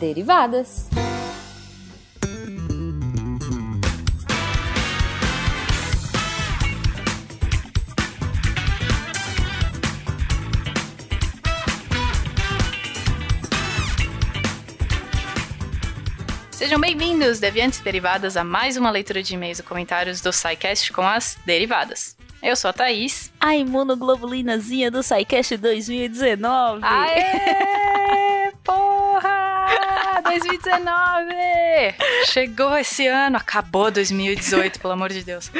Derivadas. Sejam bem-vindos, deviantes e derivadas, a mais uma leitura de e-mails e comentários do SciCast com as derivadas. Eu sou a Thaís. A imunoglobulinazinha do SciCast 2019. Aê! Porra! 2019! Chegou esse ano, acabou 2018, pelo amor de Deus.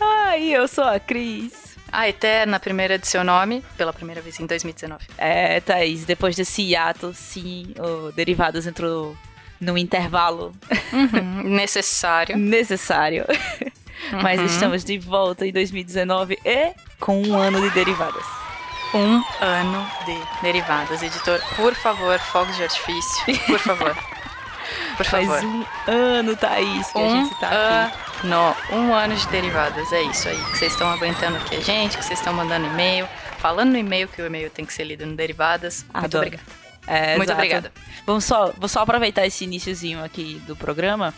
Ai, eu sou a Cris. A Eterna, primeira de seu nome, pela primeira vez em 2019. É, Thaís, depois desse hiato, sim, o Derivados entrou num intervalo Uhum, necessário. necessário. Mas Uhum. estamos de volta em 2019 e com um ano de derivadas. Um ano de derivadas. Editor, por favor, fogos de artifício. Por favor. Por favor. Faz um ano, Thaís, que a um gente tá aqui. ano. Um ano de derivadas. É isso aí. Que vocês estão aguentando aqui a gente, que vocês estão mandando e-mail. Falando no e-mail que o e-mail tem que ser lido no Derivadas. Muito Adoro. obrigada. É, Muito exato. obrigada. Vamos só, vou só aproveitar esse iníciozinho aqui do programa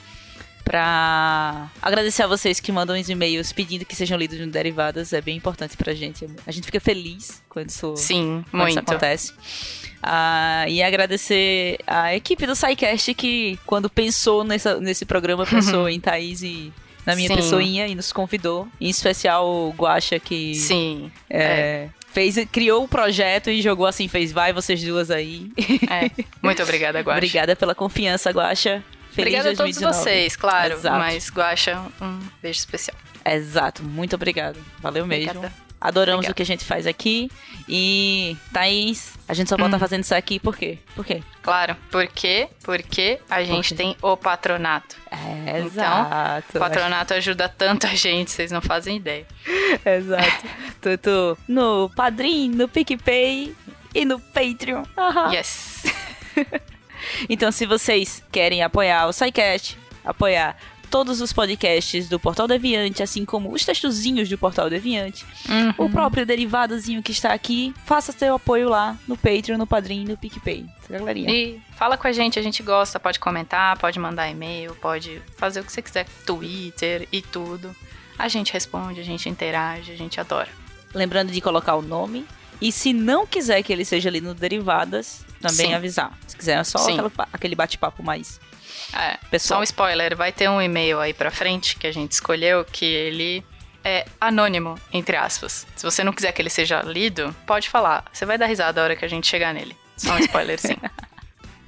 pra agradecer a vocês que mandam os e-mails pedindo que sejam lidos no Derivadas. É bem importante pra gente. A gente fica feliz quando isso, Sim, quando isso muito. acontece. Ah, e agradecer a equipe do SciCast que, quando pensou nessa, nesse programa, pensou em Thaís e na minha Sim. pessoinha e nos convidou. Em especial o Guaxa, que Sim. é, fez, criou o projeto e jogou assim, fez vai vocês duas aí. É. Muito obrigada, Guaxa. Obrigada pela confiança, Guaxa. Feliz Obrigada a todos 2019. vocês, claro. Exato. Mas, Guaxa, um beijo especial. Exato, muito obrigado. Valeu mesmo. Obrigada. Adoramos Obrigada. o que a gente faz aqui. E, Thaís, a gente só pode estar Hum. fazendo isso aqui por quê? Por quê? Claro. Por quê? Porque a gente tem o patronato. É, Então, exato. O patronato ajuda tanto a gente, vocês não fazem ideia. Exato. Tudo no Padrim, no PicPay e no Patreon. Aham. Yes. Então, se vocês querem apoiar o SciCast, apoiar todos os podcasts do Portal Deviante, assim como os textozinhos do Portal Deviante, Uhum. o próprio derivadozinho que está aqui, faça seu apoio lá no Patreon, no Padrim, no PicPay. Galerinha. E fala com a gente, a gente gosta, pode comentar, pode mandar e-mail, pode fazer o que você quiser, Twitter e tudo. A gente responde, a gente interage, a gente adora. Lembrando de colocar o nome. E se não quiser que ele seja ali no Derivadas, também Sim. avisar. Se quiser é só aquela aquele bate-papo mais. É, Pessoal. só um spoiler, vai ter um e-mail aí pra frente que a gente escolheu que ele é anônimo, entre aspas. Se você não quiser que ele seja lido, pode falar. Você vai dar risada a hora que a gente chegar nele. Só um spoiler, sim.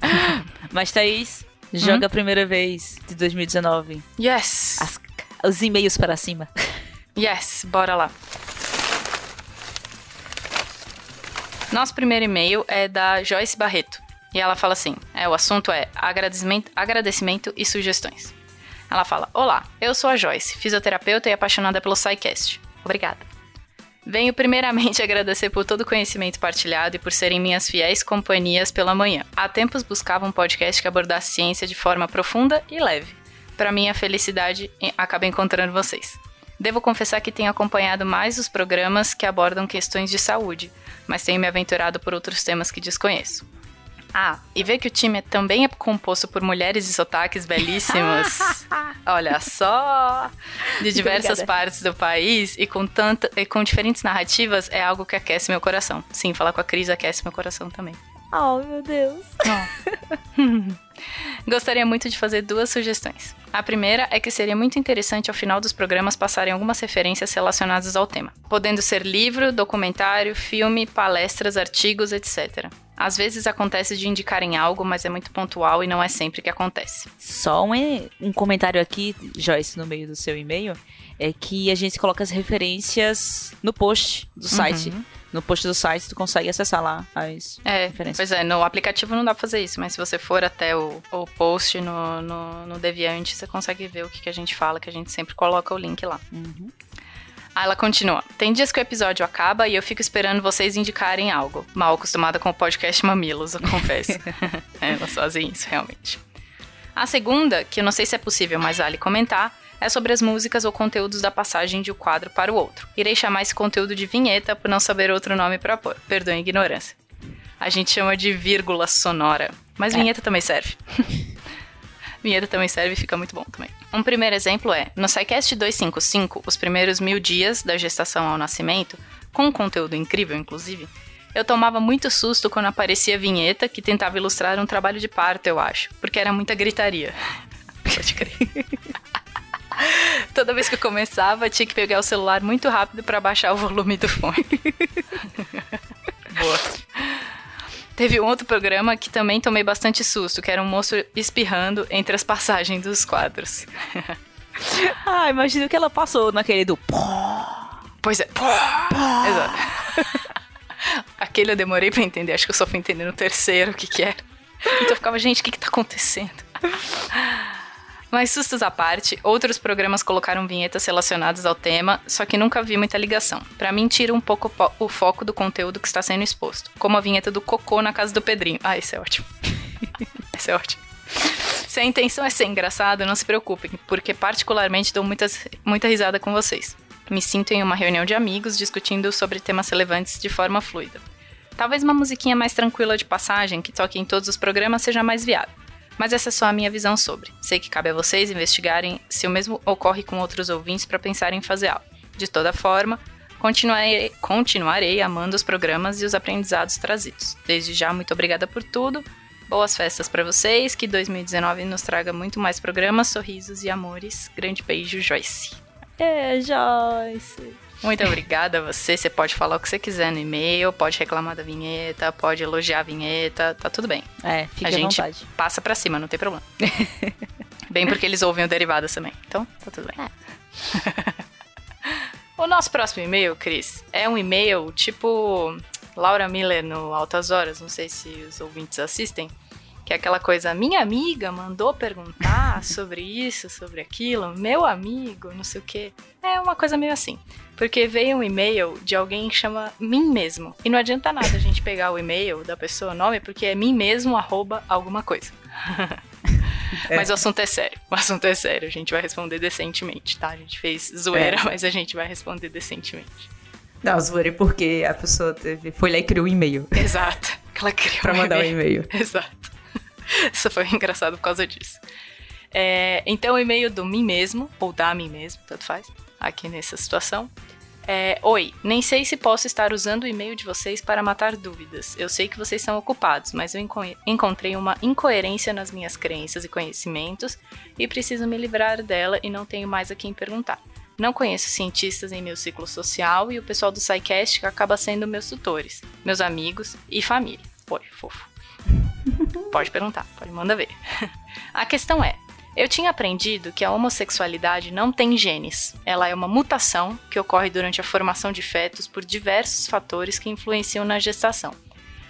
Mas, Thaís, joga a primeira vez de 2019. Yes! As- os e-mails para cima. Yes, bora lá. Nosso primeiro e-mail é da Joyce Barreto. E ela fala assim: é, o assunto é agradecimento, agradecimento e sugestões. Ela fala: Olá, eu sou a Joyce, fisioterapeuta e apaixonada pelo SciCast. Obrigada. Venho primeiramente agradecer por todo o conhecimento partilhado e por serem minhas fiéis companhias pela manhã. Há tempos buscava um podcast que abordasse ciência de forma profunda e leve. Para minha felicidade, acabei encontrando vocês. Devo confessar que tenho acompanhado mais os programas que abordam questões de saúde, mas tenho me aventurado por outros temas que desconheço. Ah, e ver que o time também é composto por mulheres de sotaques belíssimas. Olha só! De diversas partes do país e com, tanta, e com diferentes narrativas é algo que aquece meu coração. Sim, falar com a Cris aquece meu coração também. Oh, meu Deus. Gostaria muito de fazer duas sugestões. A primeira é que seria muito interessante ao final dos programas passarem algumas referências relacionadas ao tema, podendo ser livro, documentário, filme, palestras, artigos, etc. Às vezes acontece de indicarem algo, mas é muito pontual e não é sempre que acontece. Só um, um comentário aqui, Joyce, no meio do seu e-mail, é que a gente coloca as referências no post do site. Uhum. No post do site, tu consegue acessar lá as É, referências. pois é, no aplicativo não dá pra fazer isso, mas se você for até o, o post no, no, no Deviante, você consegue ver o que, que a gente fala, que a gente sempre coloca o link lá. Uhum. Aí ela continua. Tem dias que o episódio acaba e eu fico esperando vocês indicarem algo. Mal acostumada com o podcast Mamilos, eu confesso. é, elas fazem isso, realmente. A segunda, que eu não sei se é possível, mas vale comentar, é sobre as músicas ou conteúdos da passagem de um quadro para o outro. Irei chamar esse conteúdo de vinheta por não saber outro nome para pôr. Perdoem a ignorância. A gente chama de vírgula sonora. Mas É. vinheta também serve. vinheta também serve e fica muito bom também. Um primeiro exemplo é, no SciCast 255, os primeiros mil dias da gestação ao nascimento, com um conteúdo incrível, inclusive, eu tomava muito susto quando aparecia vinheta que tentava ilustrar um trabalho de parto, eu acho, porque era muita gritaria. Pode crer. Toda vez que eu começava, tinha que pegar o celular muito rápido para baixar o volume do fone. Boa. Teve um outro programa que também tomei bastante susto, que era um moço espirrando entre as passagens dos quadros. Ah, imagina o que ela passou naquele do. Pois é. Exato. Aquele eu demorei pra entender, acho que eu só fui entender no terceiro o que que era. Então eu ficava, gente, o que que tá acontecendo? Mas sustos à parte, outros programas colocaram vinhetas relacionadas ao tema, só que nunca vi muita ligação. Pra mim, tira um pouco po- o foco do conteúdo que está sendo exposto. Como a vinheta do cocô na casa do Pedrinho. Ah, isso é ótimo. Isso é ótimo. Se a intenção é ser engraçado, não se preocupem, porque particularmente dou muitas, muita risada com vocês. Me sinto em uma reunião de amigos discutindo sobre temas relevantes de forma fluida. Talvez uma musiquinha mais tranquila de passagem que toque em todos os programas seja mais viável. Mas essa é só a minha visão sobre. Sei que cabe a vocês investigarem se o mesmo ocorre com outros ouvintes para pensarem em fazer algo. De toda forma, continuarei, continuarei amando os programas e os aprendizados trazidos. Desde já, muito obrigada por tudo. Boas festas para vocês, que 2019 nos traga muito mais programas, sorrisos e amores. Grande beijo, Joyce. É, Joyce. Muito obrigada a você. Você pode falar o que você quiser no e-mail, pode reclamar da vinheta, pode elogiar a vinheta, tá tudo bem. É, fica a à gente vontade. passa pra cima, não tem problema. bem porque eles ouvem o Derivadas também. Então, tá tudo bem. o nosso próximo e-mail, Cris, é um e-mail tipo Laura Miller no Altas Horas, não sei se os ouvintes assistem, que é aquela coisa, minha amiga mandou perguntar sobre isso, sobre aquilo, meu amigo, não sei o quê. É uma coisa meio assim. Porque veio um e-mail de alguém que chama mim mesmo. E não adianta nada a gente pegar o e-mail da pessoa, o nome, porque é mim mesmo, arroba alguma coisa. Mas o assunto é sério. O assunto é sério. A gente vai responder decentemente, tá? A gente fez zoeira, É. mas a gente vai responder decentemente. Não, zoeira é porque a pessoa teve, foi lá e criou um e-mail Exato. Ela criou pra um mandar um e-mail. e-mail. Exato. Isso foi engraçado por causa disso. É, então, o e-mail do mim mesmo, ou da mim mesmo, tanto faz, aqui nessa situação. É, Oi, nem sei se posso estar usando o e-mail de vocês para matar dúvidas. Eu sei que vocês são ocupados, mas eu enco- encontrei uma incoerência nas minhas crenças e conhecimentos e preciso me livrar dela e não tenho mais a quem perguntar. Não conheço cientistas em meu ciclo social e o pessoal do SciCast acaba sendo meus tutores, meus amigos e família. Oi, fofo. Pode perguntar, pode mandar ver. A questão é: eu tinha aprendido que a homossexualidade não tem genes. Ela é uma mutação que ocorre durante a formação de fetos por diversos fatores que influenciam na gestação.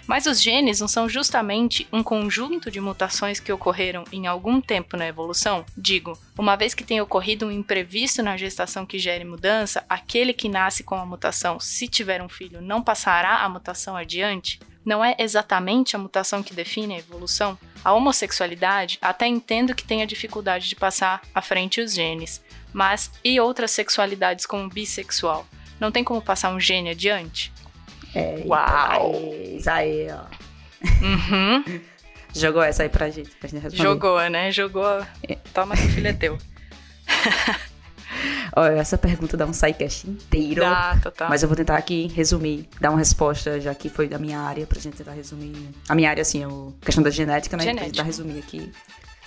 Mas os genes não são justamente um conjunto de mutações que ocorreram em algum tempo na evolução? Digo, uma vez que tenha ocorrido um imprevisto na gestação que gere mudança, aquele que nasce com a mutação, se tiver um filho, não passará a mutação adiante? Não é exatamente a mutação que define a evolução? A homossexualidade, até entendo que tenha dificuldade de passar à frente os genes, mas e outras sexualidades como bissexual? Não tem como passar um gene adiante? É, Uau. Isso aí, ó. Uhum. Jogou essa aí pra gente, pra gente responder. Jogou, né? Jogou. Toma que o filho é teu. Olha, essa pergunta dá um sidecast inteiro. Dá, total. Mas eu vou tentar aqui resumir, dar uma resposta, já que foi da minha área, pra gente tentar resumir. A minha área, assim, é a questão da genética, né? Genética. Pra tentar resumir aqui.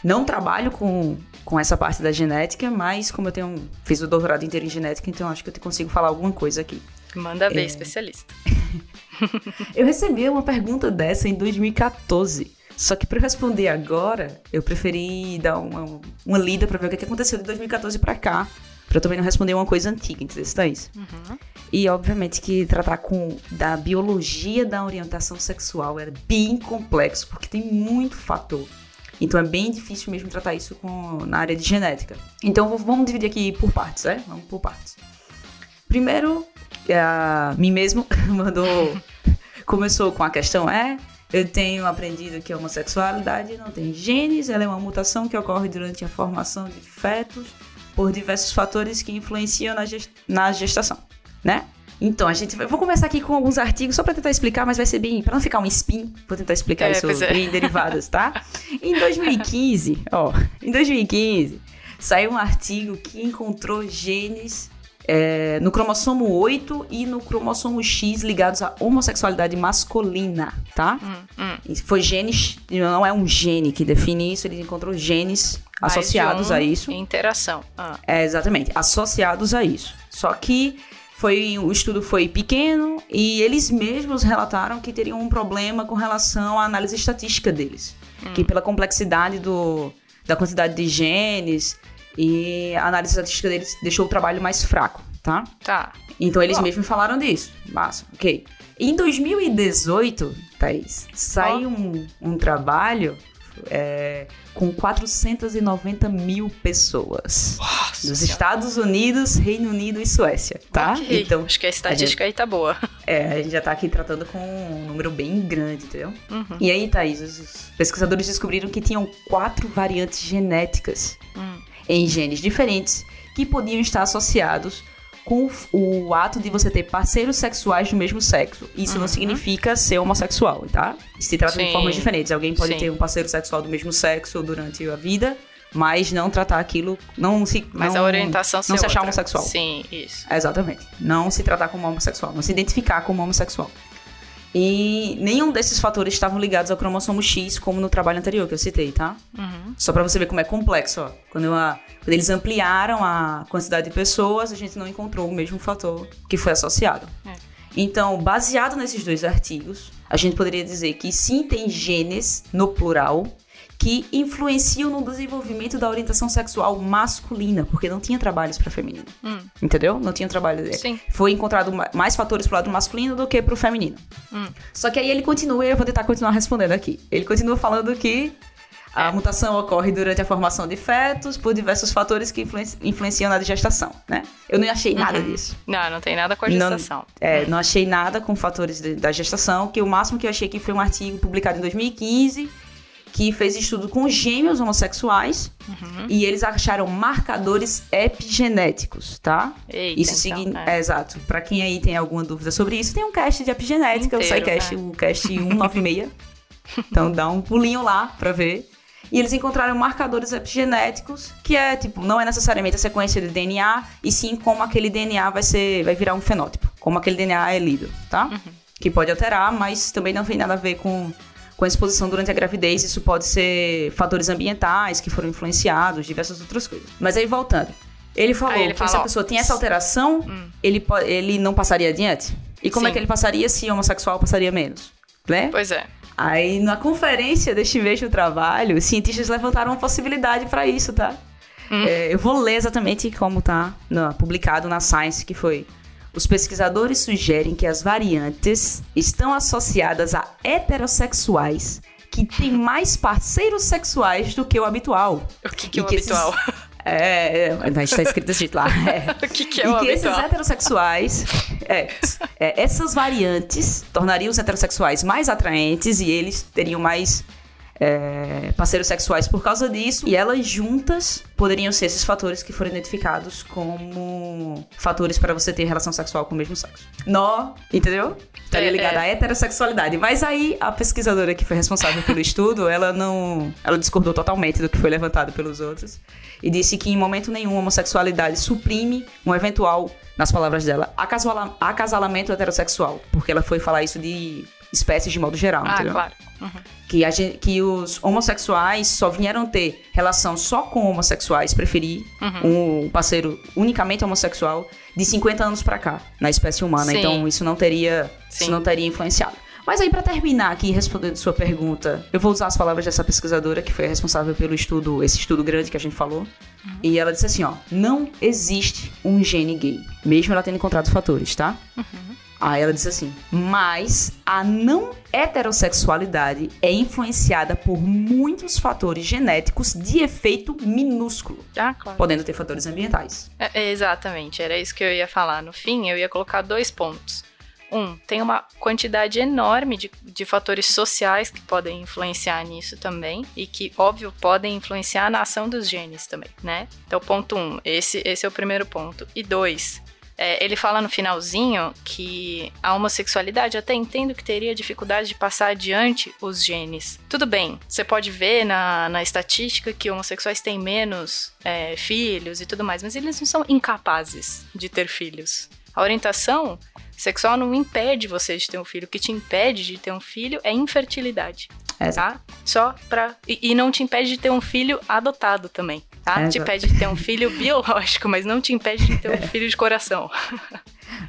Não trabalho com, com essa parte da genética, mas como eu tenho fiz o doutorado inteiro em genética, então acho que eu te consigo falar alguma coisa aqui. Manda ver, É. especialista. Eu recebi uma pergunta dessa em 2014. Só que para responder agora, eu preferi dar uma, uma lida pra ver o que que aconteceu de 2014 pra cá. Pra eu também não responder uma coisa antiga, entendeu, Thaís? Uhum. E obviamente que tratar com da biologia da orientação sexual era bem complexo, porque tem muito fator. Então é bem difícil mesmo tratar isso com, na área de genética. Então vamos dividir aqui por partes, né? Vamos por partes. Primeiro, a mim mesmo mandou. Começou com a questão: é. Eu tenho aprendido que a homossexualidade não tem genes, ela é uma mutação que ocorre durante a formação de fetos por diversos fatores que influenciam na, ges- na gestação, né? Então, a gente eu vou começar aqui com alguns artigos só para tentar explicar, mas vai ser bem, para não ficar um spin, vou tentar explicar É, isso é. bem derivadas, tá? Em 2015, ó, em 2015, saiu um artigo que encontrou genes é, no cromossomo 8 e no cromossomo X ligados à homossexualidade masculina, tá? Hum, hum. Foi genes, não é um gene que define isso, ele encontrou genes Mais associados um a isso. Interação. Ah, É, exatamente, associados a isso. Só que foi, o estudo foi pequeno e eles mesmos relataram que teriam um problema com relação à análise estatística deles. Que pela complexidade do, da quantidade de genes e a análise estatística deles deixou o trabalho mais fraco, tá? tá. Então eles mesmos falaram disso. Massa, ok. Em 2018, Thaís, saiu um, um trabalho é, com 490 mil pessoas. Nossa Dos. Estados Unidos, Reino Unido e Suécia, tá? Ok. Então, Acho que a estatística aí tá boa. é, a gente já tá aqui tratando com um número bem grande, entendeu? Uhum. E aí, Thaís, os pesquisadores descobriram que tinham quatro variantes genéticas Hum. Em genes diferentes que podiam estar associados com o ato de você ter parceiros sexuais do mesmo sexo. Isso não significa ser homossexual, tá? Se trata de Sim. formas diferentes. Alguém pode Sim. ter um parceiro sexual do mesmo sexo durante a vida, mas não tratar aquilo, não se Mas não, a orientação não se achar homossexual. Sim, isso. Exatamente. Não se tratar como homossexual, não se identificar como homossexual. E nenhum desses fatores estavam ligados ao cromossomo X, como no trabalho anterior que eu citei, tá? Uhum. Só pra você ver como é complexo, ó. Quando, eu, quando eles ampliaram a quantidade de pessoas, a gente não encontrou o mesmo fator que foi associado. É. Então, baseado nesses dois artigos, a gente poderia dizer que sim, tem genes, no plural, que influenciam no desenvolvimento da orientação sexual masculina, porque não tinha trabalhos para feminino. Hum. Entendeu? Não tinha trabalho. Sim. Foi encontrado ma- mais fatores pro lado masculino do que pro feminino. Hum. Só que aí ele continua, e eu vou tentar continuar respondendo aqui. Ele continua falando que a É. mutação ocorre durante a formação de fetos por diversos fatores que influen- influenciam na gestação, né? Eu não achei nada Uhum. disso. Não, não tem nada com a Não- gestação. É, não achei nada com fatores de- da gestação, que o máximo que eu achei aqui foi um artigo publicado em 2015 que fez estudo com gêmeos homossexuais Uhum. e eles acharam marcadores epigenéticos, tá? Eita, Isso então, significa. é. É, exato. Pra quem aí tem alguma dúvida sobre isso, tem um cast de epigenética, o Inteiro, SciCast, é. o cast 196. então dá um pulinho lá pra ver. E eles encontraram marcadores epigenéticos, que é tipo, não é necessariamente a sequência de DNA, e sim como aquele DNA vai ser, vai virar um fenótipo, como aquele DNA é lido, tá? Uhum. Que pode alterar, mas também não tem nada a ver com com a exposição durante a gravidez, isso pode ser fatores ambientais que foram influenciados, diversas outras coisas. Mas aí voltando, ele falou ele que fala, se a pessoa tem essa alteração, Hum. ele, ele não passaria adiante? E como é Sim. que ele passaria se homossexual passaria menos? Né? Pois é. Aí, na conferência deste mesmo trabalho, cientistas levantaram uma possibilidade para isso, tá? Hum. É, eu vou ler exatamente como tá na- publicado na Science, que foi... Os pesquisadores sugerem que as variantes estão associadas a heterossexuais que têm mais parceiros sexuais do que o habitual. O que, que é E o que esses- habitual? É, é, mas está escrito jeito lá. É. o que, que é e o que esses habitual? heterossexuais, é, é, essas variantes tornariam os heterossexuais mais atraentes e eles teriam mais é, parceiros sexuais por causa disso. E elas juntas poderiam ser esses fatores que foram identificados como fatores para você ter relação sexual com o mesmo sexo. Nó, entendeu? Estaria É, ligada é. à heterossexualidade. Mas aí a pesquisadora que foi responsável pelo estudo, ela não. Ela discordou totalmente do que foi levantado pelos outros. E disse que em momento nenhum a homossexualidade suprime um eventual, nas palavras dela, acasalamento heterossexual. Porque ela foi falar isso de espécies de modo geral, Ah, entendeu? claro. Uhum. Que, a gen- que os homossexuais só vieram ter relação só com homossexuais, preferir Uhum. um parceiro unicamente homossexual de 50 anos pra cá, na espécie humana. Sim. Então isso não teria, Sim. isso não teria influenciado. Mas aí pra terminar aqui respondendo sua pergunta, eu vou usar as palavras dessa pesquisadora que foi responsável pelo estudo, esse estudo grande que a gente falou. E ela disse assim, ó, não existe um gene gay, mesmo ela tendo encontrado fatores, tá? Aí ela disse assim: mas a não heterossexualidade é influenciada por muitos fatores genéticos de efeito minúsculo, Ah, claro. podendo ter fatores ambientais. É, é, exatamente, era isso que eu ia falar. No fim, eu ia colocar dois pontos. Um, tem uma quantidade enorme de, de fatores sociais que podem influenciar nisso também. E que, óbvio, podem influenciar na ação dos genes também, né? Então, ponto um, esse, esse é o primeiro ponto. E dois, É, ele fala no finalzinho que a homossexualidade até entendo que teria dificuldade de passar adiante os genes. Tudo bem, você pode ver na, na estatística que homossexuais têm menos é, filhos e tudo mais, mas eles não são incapazes de ter filhos. A orientação sexual não impede você de ter um filho. O que te impede de ter um filho é infertilidade. Tá? Só pra. E, e, não te impede de ter um filho adotado também. Tá? te impede de ter um filho biológico, mas não te impede de ter um filho de coração.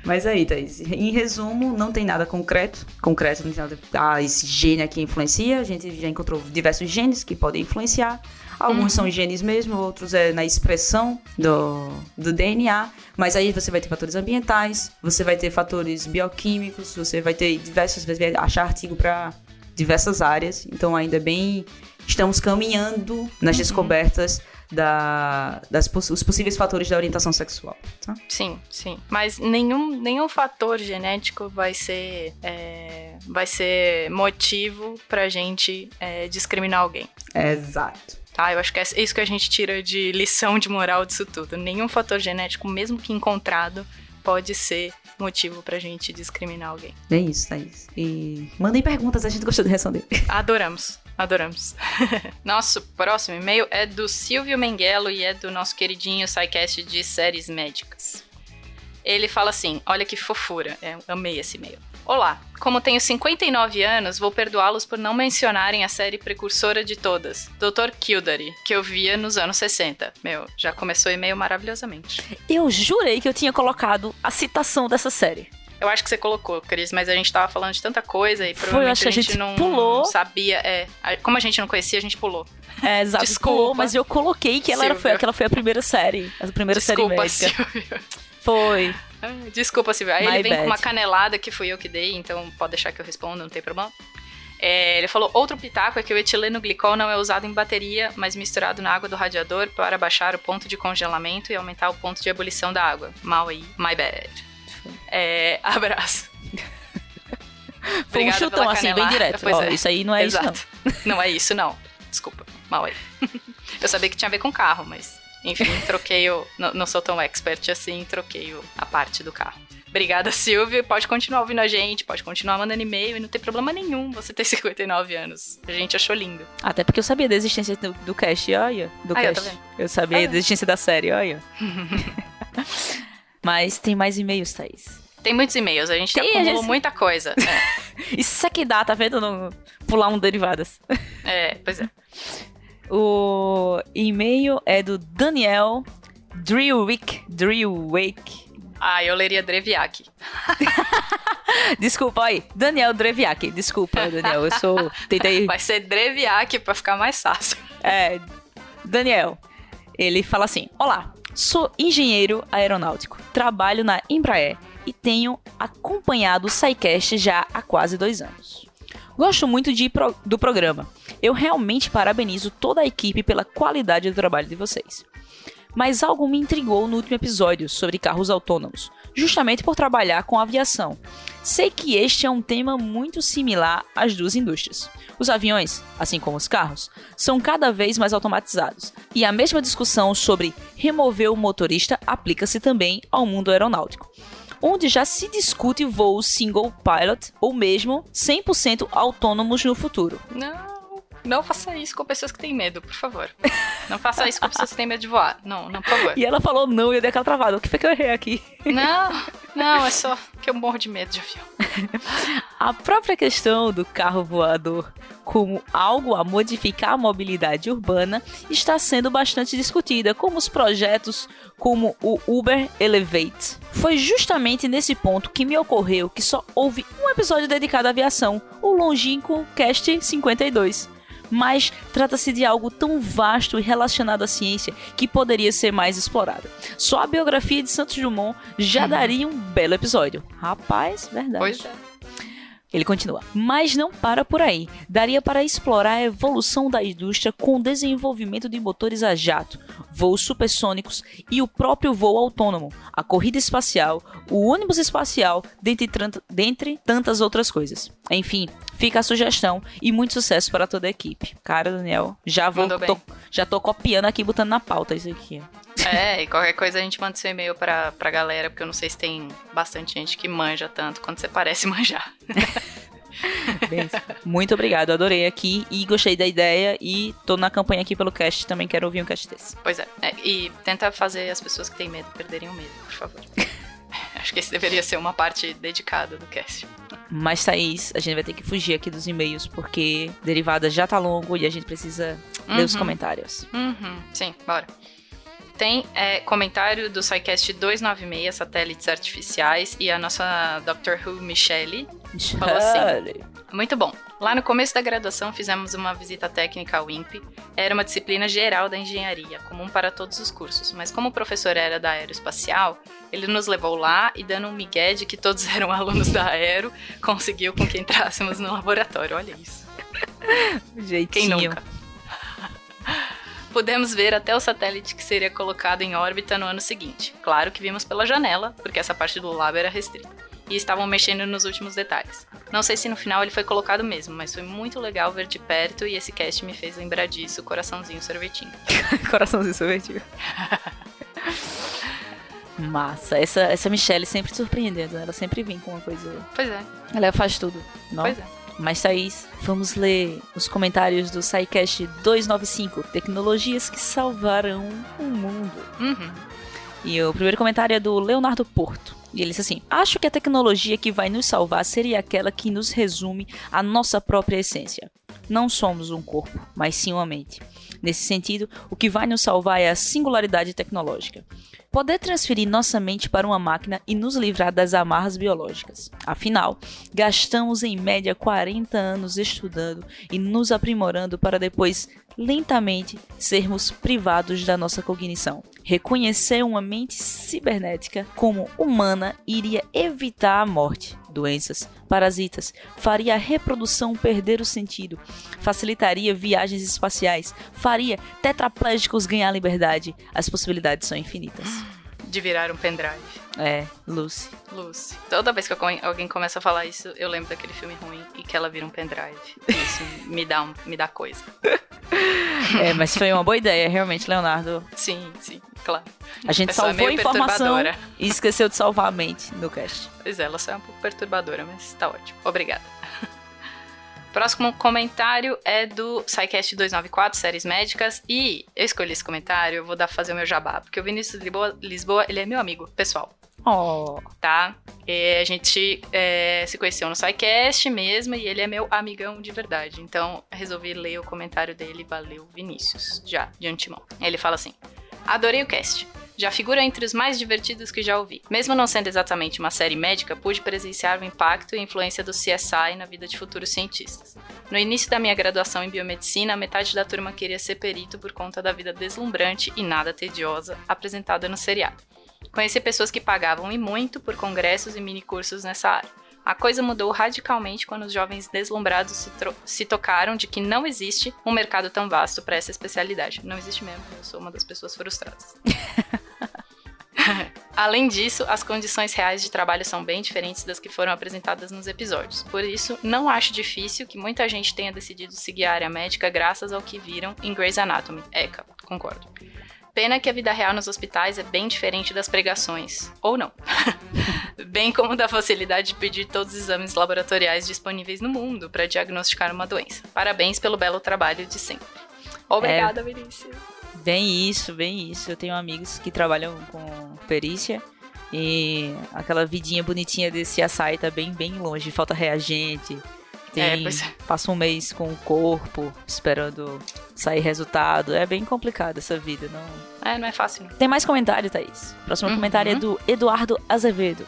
Mas aí, Thaís, em resumo, não tem nada concreto. Concreto não tem nada. Ah, esse gene aqui influencia. A gente já encontrou diversos genes que podem influenciar. Alguns uhum. são genes mesmo, outros é na expressão do, do DNA. Mas aí você vai ter fatores ambientais, você vai ter fatores bioquímicos, você vai ter diversos. Vai achar artigo para diversas áreas. Então, ainda é bem. Estamos caminhando nas uhum. descobertas da, das os possíveis fatores da orientação sexual. Tá? Sim, sim. Mas nenhum, nenhum fator genético vai ser, é, vai ser motivo pra gente é, discriminar alguém. Exato. Tá, eu acho que é isso que a gente tira de lição de moral disso tudo. Nenhum fator genético, mesmo que encontrado, pode ser motivo pra gente discriminar alguém. É isso, é isso. E mandem perguntas, a gente gostou de responder. Adoramos. Adoramos. nosso próximo e-mail é do Silvio Menguelo e é do nosso queridinho SciCast de séries médicas. Ele fala assim: Olha que fofura, é, amei esse e-mail. Olá, como tenho 59 anos, vou perdoá-los por não mencionarem a série precursora de todas, Dr. Kildare, que eu via nos anos 60. Meu, já começou e-mail maravilhosamente. Eu jurei que eu tinha colocado a citação dessa série. Eu acho que você colocou, Cris, mas a gente tava falando de tanta coisa e provavelmente Foi, a, gente a gente, não, pulou. sabia. É, como a gente não conhecia, a gente pulou. É, exato. Desculpa. Pulou, mas eu coloquei que ela, era, foi, que ela foi a primeira série. A primeira Desculpa, série médica. Silvio. Foi. Desculpa, Silvio. Aí My ele vem bad. com uma canelada que fui eu que dei, então pode deixar que eu responda, não tem problema. É, ele falou: outro pitaco é que o etileno glicol não é usado em bateria, mas misturado na água do radiador para baixar o ponto de congelamento e aumentar o ponto de ebulição da água. Mal aí, my bad. É, abraço. Foi um chutão assim, bem direto. Ó, é. Isso aí não é Exato. isso, não. Não é isso, não. Desculpa, mal aí. Eu sabia que tinha a ver com carro, mas enfim, troquei o. não, não, sou tão expert assim, troquei o, a parte do carro. Obrigada, Silvio. Pode continuar ouvindo a gente, pode continuar mandando e-mail e não tem problema nenhum você ter 59 anos. A gente achou lindo. Até porque eu sabia da existência do, do cast, olha. Do ah, cast. Eu, eu sabia ah, da existência da série, olha. Mas tem mais e-mails, Thaís. Tem muitos e-mails, a gente tem, acumulou gente... muita coisa. É. Isso é que dá, tá vendo? No... Pular um derivadas. É, pois é. O e-mail é do Daniel Drewwick. Drewwick. Ah, eu leria Dreviak. Desculpa aí. Daniel Dreviak. Desculpa, Daniel. Eu sou. Tentei. Vai ser Dreviak pra ficar mais fácil. É. Daniel. Ele fala assim: Olá, sou engenheiro aeronáutico. Trabalho na Embraer e tenho acompanhado o SciCast já há quase dois anos. Gosto muito de, do programa. Eu realmente parabenizo toda a equipe pela qualidade do trabalho de vocês. Mas algo me intrigou no último episódio sobre carros autônomos, justamente por trabalhar com aviação. Sei que este é um tema muito similar às duas indústrias. Os aviões, assim como os carros, são cada vez mais automatizados, e a mesma discussão sobre remover o motorista aplica-se também ao mundo aeronáutico onde já se discute voos single pilot ou mesmo 100% autônomos no futuro. Não. Não faça isso com pessoas que têm medo, por favor. Não faça isso com pessoas que têm medo de voar. Não, não, por favor. E ela falou não e eu dei aquela travada. O que foi que eu errei aqui? Não, não, é só que eu morro de medo de avião. A própria questão do carro voador como algo a modificar a mobilidade urbana está sendo bastante discutida, como os projetos como o Uber Elevate. Foi justamente nesse ponto que me ocorreu que só houve um episódio dedicado à aviação, o longínquo Cast 52 mas trata-se de algo tão vasto e relacionado à ciência que poderia ser mais explorado. Só a biografia de Santos Dumont já uhum. daria um belo episódio. Rapaz, verdade. Pois é. Ele continua. Mas não para por aí. Daria para explorar a evolução da indústria com o desenvolvimento de motores a jato, voos supersônicos e o próprio voo autônomo, a corrida espacial, o ônibus espacial, dentre, dentre tantas outras coisas. Enfim, fica a sugestão e muito sucesso para toda a equipe. Cara, Daniel, já vou tô, já tô copiando aqui botando na pauta isso aqui. É, e qualquer coisa a gente manda seu e-mail pra, pra galera, porque eu não sei se tem bastante gente que manja tanto quanto você parece manjar. Muito obrigado, adorei aqui e gostei da ideia e tô na campanha aqui pelo cast, também quero ouvir um cast desse. Pois é, é, e tenta fazer as pessoas que têm medo perderem o medo, por favor. Acho que esse deveria ser uma parte dedicada do cast. Mas, Thaís, a gente vai ter que fugir aqui dos e-mails, porque derivada já tá longo e a gente precisa ler os Uhum. comentários. Uhum, sim, bora. Tem é, comentário do SciCast 296, Satélites Artificiais, e a nossa Dr. Who Michelle. Falou assim. Muito bom. Lá no começo da graduação fizemos uma visita técnica ao INPE. Era uma disciplina geral da engenharia, comum para todos os cursos. Mas como o professor era da aeroespacial, ele nos levou lá e dando um migué de que todos eram alunos da aero, conseguiu com que entrássemos no laboratório. Olha isso. Jeitinho. Quem nunca? Pudemos ver até o satélite que seria colocado em órbita no ano seguinte. Claro que vimos pela janela, porque essa parte do lab era restrita. E estavam mexendo nos últimos detalhes. Não sei se no final ele foi colocado mesmo, mas foi muito legal ver de perto e esse cast me fez lembrar disso, coraçãozinho sorvetinho. Coraçãozinho sorvetido. Massa. Essa, essa Michelle sempre surpreendendo. Ela sempre vem com uma coisa. Pois é, Ela faz tudo. Não? pois é. Mas, Thaís, vamos ler os comentários do SciCast 295 Tecnologias que salvarão o mundo. Uhum. E o primeiro comentário é do Leonardo Porto. E ele diz assim: Acho que a tecnologia que vai nos salvar seria aquela que nos resume a nossa própria essência. Não somos um corpo, mas sim uma mente. Nesse sentido, o que vai nos salvar é a singularidade tecnológica. Poder transferir nossa mente para uma máquina e nos livrar das amarras biológicas. Afinal, gastamos em média 40 anos estudando e nos aprimorando para depois, lentamente, sermos privados da nossa cognição. Reconhecer uma mente cibernética como humana iria evitar a morte, doenças, parasitas, faria a reprodução perder o sentido, facilitaria viagens espaciais, faria tetraplégicos ganhar liberdade. As possibilidades são infinitas. De virar um pendrive. É, Lucy. Lucy. Toda vez que alguém começa a falar isso, eu lembro daquele filme ruim e que ela vira um pendrive. Isso me dá, um, me dá coisa. É, mas foi uma boa ideia, realmente, Leonardo. Sim, sim, claro. A gente Pessoa salvou a informação e esqueceu de salvar a mente no cast. Pois é, ela só é um pouco perturbadora, mas tá ótimo. Obrigada. Próximo comentário é do SciCast 294, Séries Médicas. E eu escolhi esse comentário, eu vou dar fazer o meu jabá, porque o Vinícius Lisboa, Lisboa ele é meu amigo, pessoal, Oh, tá? E a gente é, se conheceu no SciCast mesmo e ele é meu amigão de verdade. Então, resolvi ler o comentário dele. Valeu, Vinícius, já, de antemão. Ele fala assim: Adorei o cast. Já figura entre os mais divertidos que já ouvi. Mesmo não sendo exatamente uma série médica, pude presenciar o impacto e influência do CSI na vida de futuros cientistas. No início da minha graduação em biomedicina, metade da turma queria ser perito por conta da vida deslumbrante e nada tediosa apresentada no seriado. Conheci pessoas que pagavam e muito por congressos e minicursos nessa área. A coisa mudou radicalmente quando os jovens deslumbrados se, se tocaram de que não existe um mercado tão vasto para essa especialidade. Não existe mesmo, eu sou uma das pessoas frustradas. Além disso, as condições reais de trabalho são bem diferentes das que foram apresentadas nos episódios. Por isso, não acho difícil que muita gente tenha decidido seguir a área médica graças ao que viram em Grey's Anatomy. Eca, concordo. Pena que a vida real nos hospitais é bem diferente das pregações. Ou não. bem como da facilidade de pedir todos os exames laboratoriais disponíveis no mundo para diagnosticar uma doença. Parabéns pelo belo trabalho de sempre. Obrigada, Vinícius. Bem isso, bem isso. Eu tenho amigos que trabalham com perícia e aquela vidinha bonitinha desse açaí tá bem, bem longe. Falta reagente. Tem, É, pois é. Passa um mês com o corpo esperando sair resultado. É bem complicado essa vida, não, É, não é fácil. Não. Tem mais comentário, Thaís. Próximo Uhum. comentário é do Eduardo Azevedo.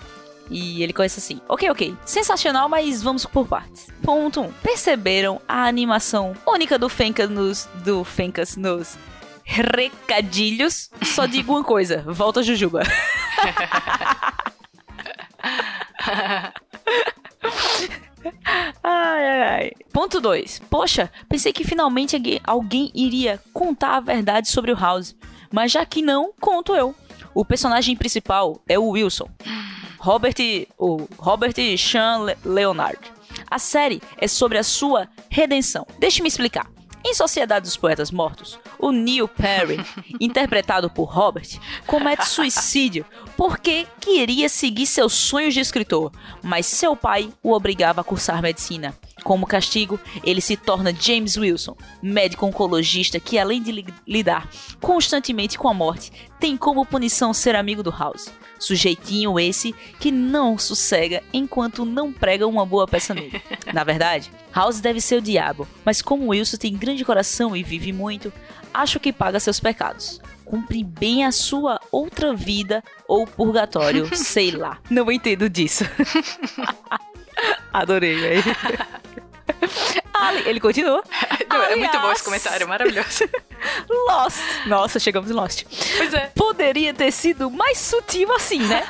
E ele começa assim: Ok, ok. Sensacional, mas vamos por partes. Ponto 1. Um. Perceberam a animação única do Fencas nos. Do Fencas nos. Recadilhos? Só digo uma coisa: volta Jujuba. Ai, ai, ai. Ponto 2. Poxa, pensei que finalmente alguém- iria contar a verdade sobre o House. Mas já que não, conto eu. O personagem principal é o Wilson. Robert, o Robert Sean Le- Leonard. A série é sobre a sua redenção. Deixe-me explicar. Em Sociedade dos Poetas Mortos, o Neil Perry, interpretado por Robert, comete suicídio porque queria seguir seus sonhos de escritor, mas seu pai o obrigava a cursar medicina. Como castigo, ele se torna James Wilson, médico oncologista que, além de li lidar constantemente com a morte, tem como punição ser amigo do House. Sujeitinho esse que não sossega enquanto não prega uma boa peça nele. Na verdade, House deve ser o diabo, mas como Wilson tem grande coração e vive muito, acho que paga seus pecados. Cumpre bem a sua outra vida ou purgatório, sei lá. Não entendo disso. Adorei, velho. Ele continua. Não, é muito bom esse comentário, maravilhoso. Lost. Nossa, chegamos em Lost. Pois é. Poderia ter sido mais sutil assim, né?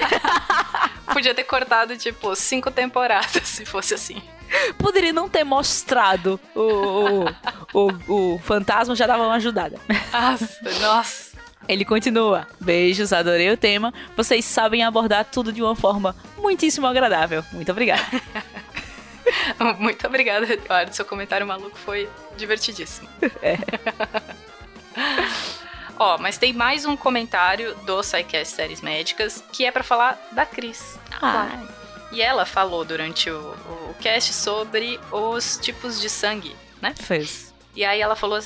Podia ter cortado, tipo, cinco temporadas se fosse assim. Poderia não ter mostrado o, o, o, o fantasma, já dava uma ajudada. Nossa, nossa. Ele continua. Beijos, adorei o tema. Vocês sabem abordar tudo de uma forma muitíssimo agradável. Muito obrigada. Muito obrigada, Eduardo. Seu comentário maluco foi divertidíssimo. É. Ó, mas tem mais um comentário do SciCast Séries Médicas que é para falar da Cris. Ah. E ela falou durante o, o cast sobre os tipos de sangue, né? Fez. E aí ela falou,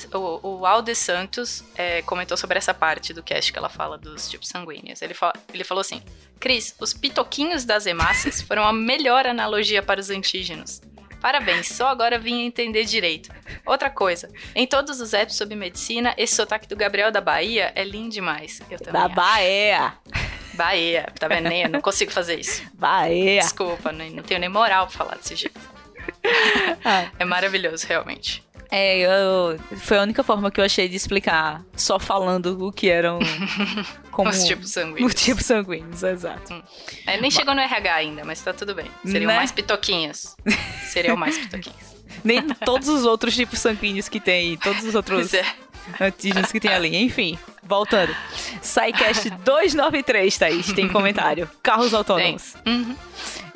o, o Alde Santos é, comentou sobre essa parte do cast que ela fala dos tipos sanguíneos. Ele, fa ele falou assim, Cris, os pitoquinhos das hemácias foram a melhor analogia para os antígenos. Parabéns, só agora vim entender direito. Outra coisa, em todos os apps sobre medicina, esse sotaque do Gabriel da Bahia é lindo demais. Eu também Da acho. Bahia. Bahia, tá vendo? Nem, eu não consigo fazer isso. Bahia. Desculpa, não, não tenho nem moral pra falar desse jeito. Ah. É maravilhoso, realmente. É, eu, foi a única forma que eu achei de explicar, só falando o que eram como Os tipos sanguíneos. os tipos sanguíneos, exato. É, nem chegou no RH ainda, mas tá tudo bem. Seriam Né? mais pitoquinhos. Seriam mais pitoquinhos. Nem todos os outros tipos sanguíneos que tem, todos os outros Pois é. antígenos que tem ali. Enfim, voltando. SciCast 293, Thaís, tem comentário. Carros autônomos. Uhum.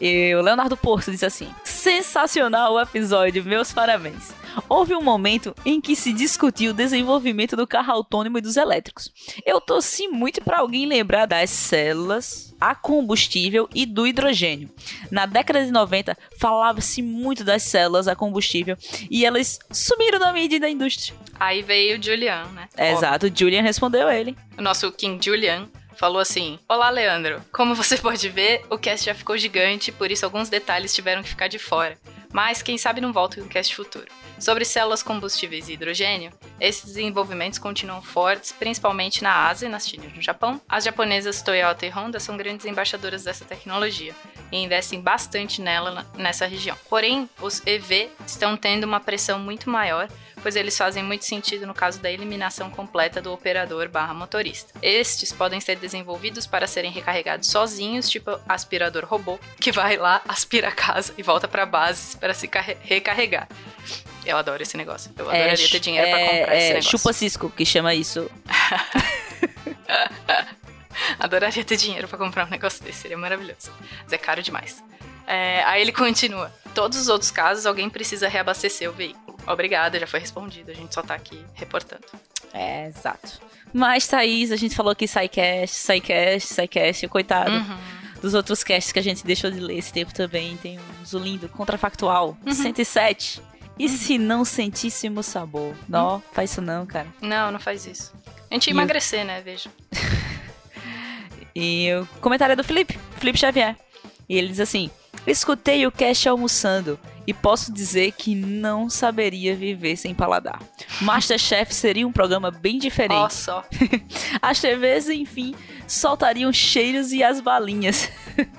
E o Leonardo Porto diz assim: Sensacional o episódio, meus parabéns. Houve um momento em que se discutiu o desenvolvimento do carro autônomo e dos elétricos. Eu torci muito para alguém lembrar das células a combustível e do hidrogênio. Na década de 90, falava-se muito das células a combustível e elas sumiram da mídia e da indústria. Aí veio o Julian, né? Exato, Julian respondeu ele. o nosso King Julian falou assim: Olá, Leandro. Como você pode ver, o cast já ficou gigante, por isso alguns detalhes tiveram que ficar de fora. Mas quem sabe não volta em um cast futuro. Sobre células combustíveis e hidrogênio, esses desenvolvimentos continuam fortes, principalmente na Ásia e nas China e no Japão. As japonesas Toyota e Honda são grandes embaixadoras dessa tecnologia e investem bastante nela nessa região. Porém, os EV estão tendo uma pressão muito maior pois eles fazem muito sentido no caso da eliminação completa do operador barra motorista. Estes podem ser desenvolvidos para serem recarregados sozinhos, tipo aspirador robô, que vai lá, aspira a casa e volta para base para se carre- recarregar. Eu adoro esse negócio. Eu adoraria ter dinheiro para comprar esse é, negócio. Chupa Cisco, que chama isso. Adoraria ter dinheiro pra comprar um negócio desse, seria maravilhoso. Mas é caro demais. É, aí ele continua. Todos os outros casos, alguém precisa reabastecer o veículo. Obrigada, já foi respondido. A gente só tá aqui reportando. É, exato. Mas, Thaís, a gente falou aqui SciCast, SciCast, SciCast, coitado. Uhum. Dos outros casts que a gente deixou de ler esse tempo também, tem um Zulindo, Contrafactual, Uhum. 107. E se não sentíssemos sabor? Não, faz isso não, cara. Não, não faz isso. A gente ia E emagrecer, né? Veja. E o comentário é do Felipe, Felipe Xavier. E ele diz assim: Escutei o cast almoçando e posso dizer que não saberia viver sem paladar. Masterchef seria um programa bem diferente. Só. As TVs, enfim, soltariam cheiros e as balinhas.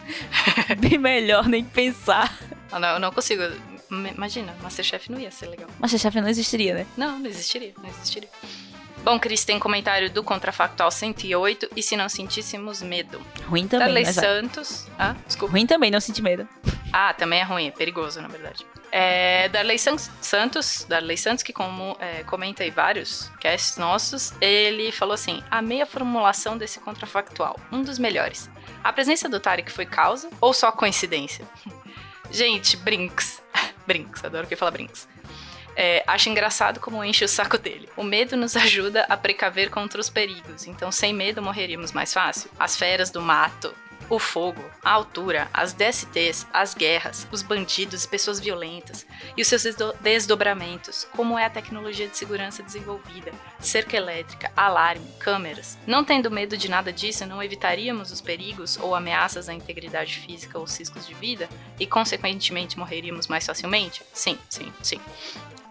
bem melhor nem pensar. Ah, não, eu não consigo. Imagina, Masterchef não ia ser legal. Masterchef não existiria, né? Não, não existiria, não existiria. Bom, Cris, tem comentário do Contrafactual 108 e se não sentíssemos medo. Ruim Da também, Lei né? Zé? Santos. Ah, desculpa. Ruim também, não senti medo. Ah, também é ruim, é perigoso, na verdade. É, Darley San- Santos, Darley Santos, que como, é, comenta aí vários casts nossos, ele falou assim: amei a formulação desse contrafactual, um dos melhores. A presença do Tarek foi causa ou só coincidência? Gente, brinks. brinks, adoro que fala brinks. É, acho engraçado como enche o saco dele. O medo nos ajuda a precaver contra os perigos, então sem medo morreríamos mais fácil. As feras do mato, o fogo, a altura, as DSTs, as guerras, os bandidos e pessoas violentas e os seus desdobramentos, como é a tecnologia de segurança desenvolvida, cerca elétrica, alarme, câmeras. Não tendo medo de nada disso, não evitaríamos os perigos ou ameaças à integridade física ou riscos de vida e, consequentemente, morreríamos mais facilmente? Sim, sim, sim.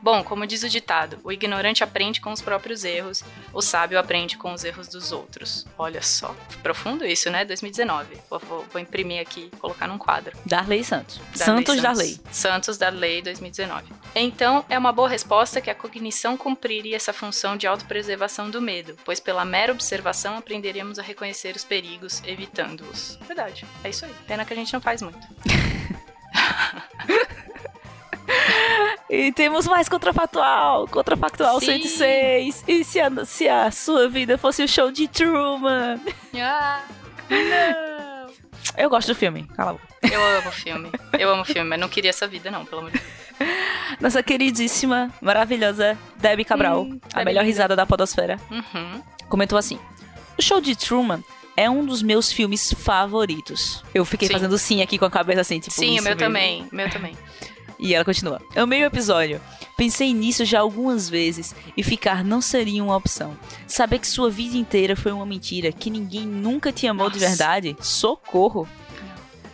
Bom, como diz o ditado, o ignorante aprende com os próprios erros, o sábio aprende com os erros dos outros. Olha só, profundo isso, né? 2019. Vou, vou, vou imprimir aqui, colocar num quadro. Darley Santos. Darley Santos Darley. Santos Darley 2019. Então, é uma boa resposta que a cognição cumpriria essa função de autopreservação do medo, pois pela mera observação aprenderíamos a reconhecer os perigos, evitando-os. Verdade, é isso aí. Pena que a gente não faz muito. E temos mais contrafactual. Contrafactual Sim. 106. E se a, se a sua vida fosse o show de Truman? Ah, não. Eu gosto do filme. Cala a boca. Eu amo filme. Eu amo filme, mas não queria essa vida, não, pelo amor de Deus. Nossa queridíssima, maravilhosa Debbie Cabral. Hum, a Debbie melhor risada da podosfera. Uhum. Comentou assim. O show de Truman é um dos meus filmes favoritos. Eu fiquei Sim. fazendo sim aqui com a cabeça assim, tipo. Sim, o meu mesmo. também. O meu também. E ela continua. Amei o episódio. Pensei nisso já algumas vezes e ficar não seria uma opção. Saber que sua vida inteira foi uma mentira, que ninguém nunca te amou de Nossa. verdade, socorro.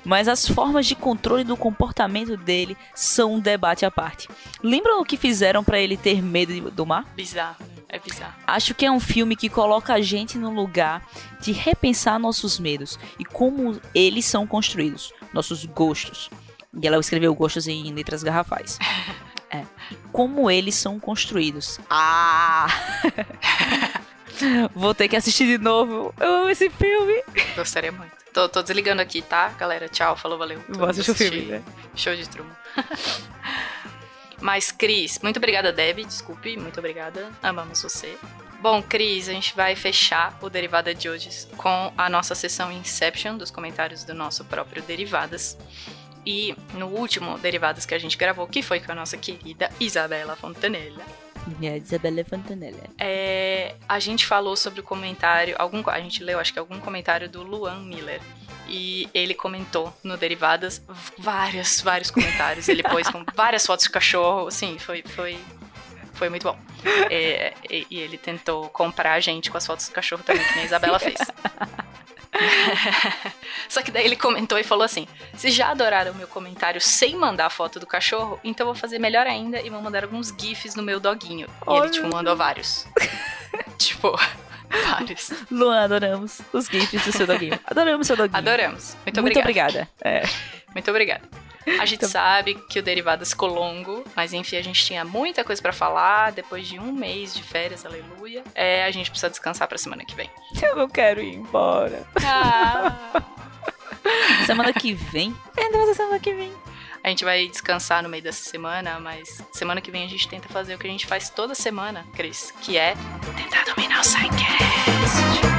Mas as formas de controle do comportamento dele são um debate à parte. Lembram o que fizeram pra ele ter medo de- do mar? Bizarro. É bizarro. Acho que é um filme que coloca a gente no lugar de repensar nossos medos e como eles são construídos, nossos gostos. E ela escreveu gostos em letras garrafais. É. Como eles são construídos. Ah! Vou ter que assistir de novo. Eu amo esse filme. Gostaria muito. Tô, tô desligando aqui, tá, galera? Tchau, falou, valeu. Vou assistir o filme, né? Show de Truman. Mas, Cris, muito obrigada, Deb. Desculpe, muito obrigada. Amamos você. Bom, Cris, a gente vai fechar o Derivada de hoje com a nossa sessão Inception dos comentários do nosso próprio Derivadas. E no último Derivadas que a gente gravou, que foi com a nossa querida Isabela Fontanella, É, Isabella Fontanella. é, a gente falou sobre o comentário, algum, a gente leu, acho que algum comentário do Luan Miller. E ele comentou no Derivadas vários, vários comentários. Ele pôs com várias fotos de cachorro. Assim, foi, foi, foi muito bom. É, e, e ele tentou comprar a gente com as fotos do cachorro também, que a Isabela fez. Só que daí ele comentou e falou assim: Se já adoraram o meu comentário sem mandar a foto do cachorro, então vou fazer melhor ainda e vou mandar alguns GIFs no meu doguinho. E Ai, ele, tipo, mandou vários. tipo, vários. Luan, adoramos os gifs do seu doguinho. Adoramos seu doguinho. Adoramos. Muito, Muito obrigada. obrigada. É. Muito obrigada. A gente sabe que o Derivadas ficou longo, mas enfim, a gente tinha muita coisa pra falar. Depois de um mês de férias, aleluia. É, a gente precisa descansar pra semana que vem. Eu não quero ir embora. Ah. Semana que vem? É, nossa, semana que vem. A gente vai descansar no meio dessa semana, mas semana que vem a gente tenta fazer o que a gente faz toda semana, Cris, que é tentar dominar o Psycast.